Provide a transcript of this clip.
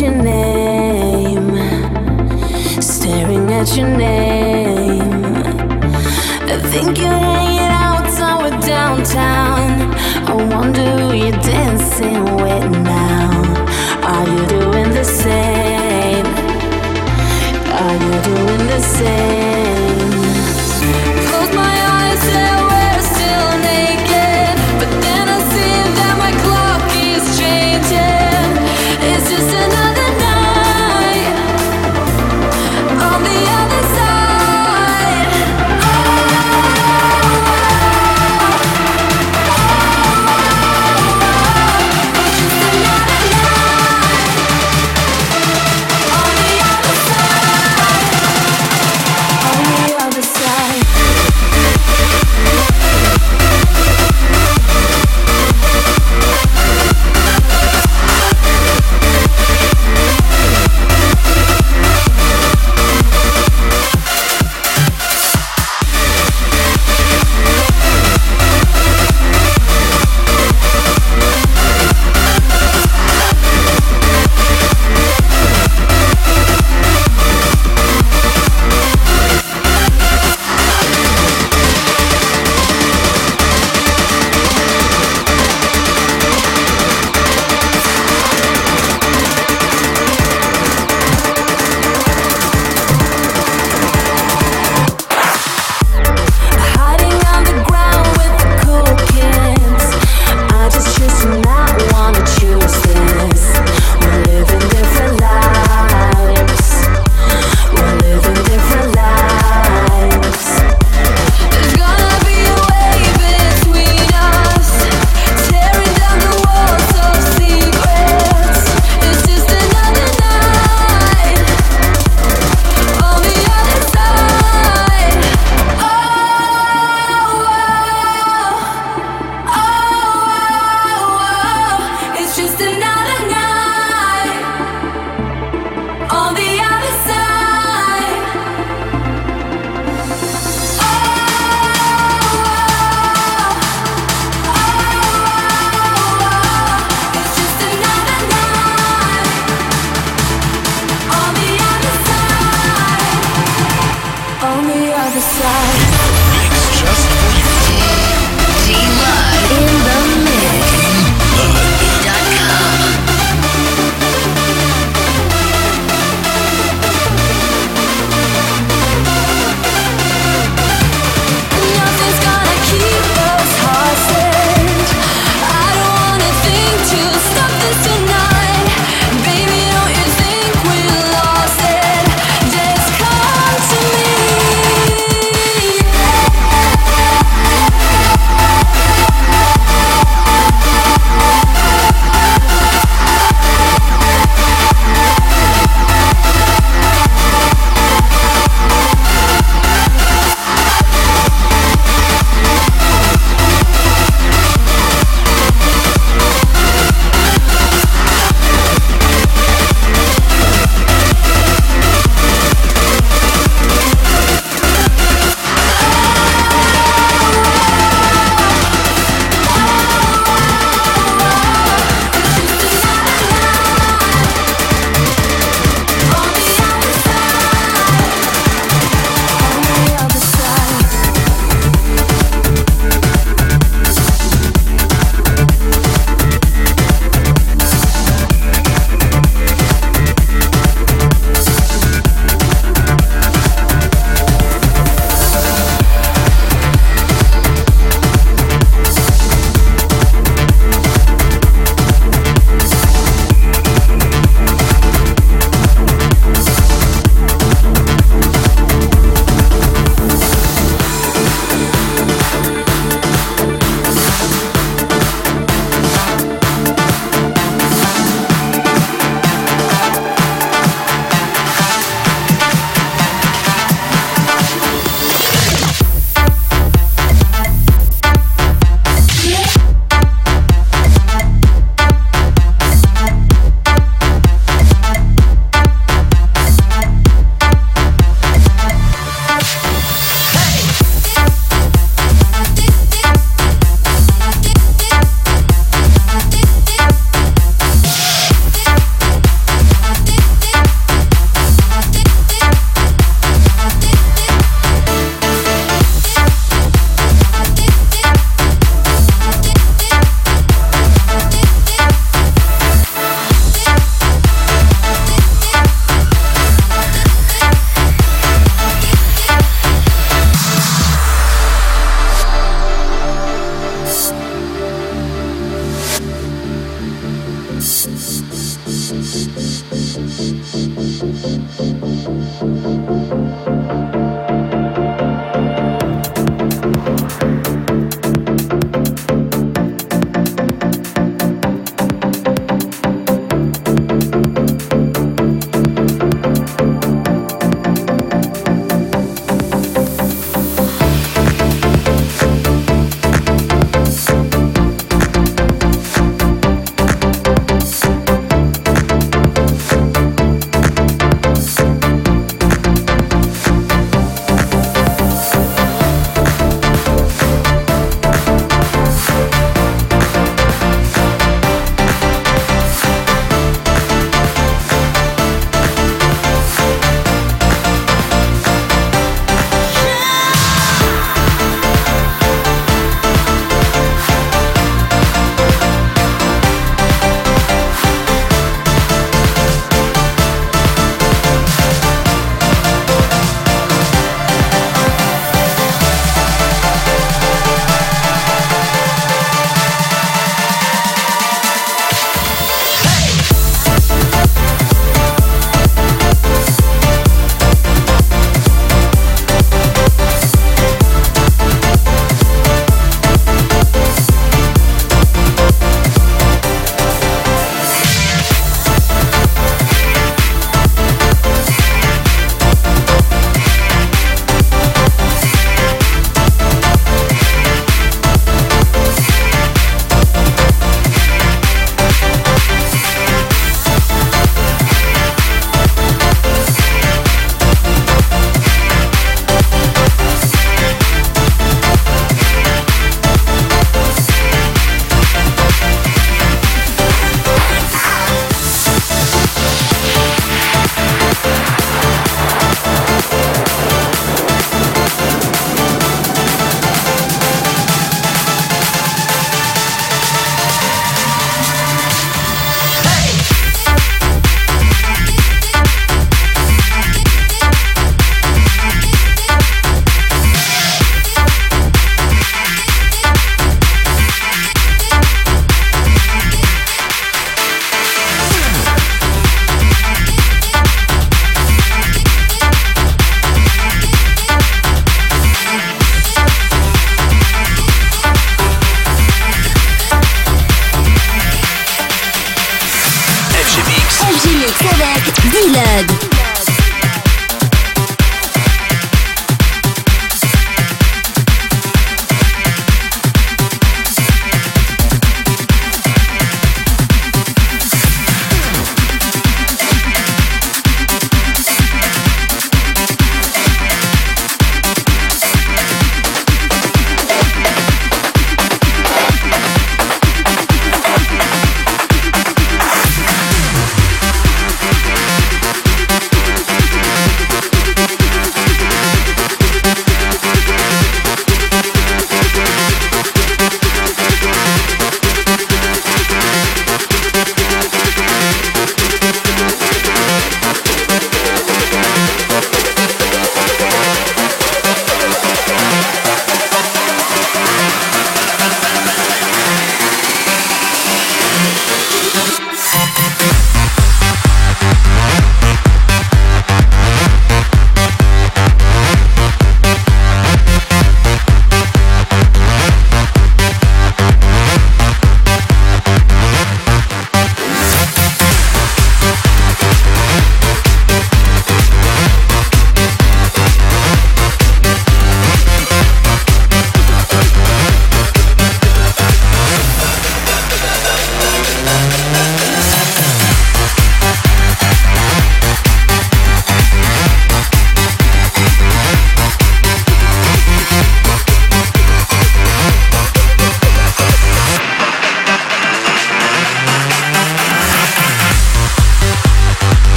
Your name. Staring at your name.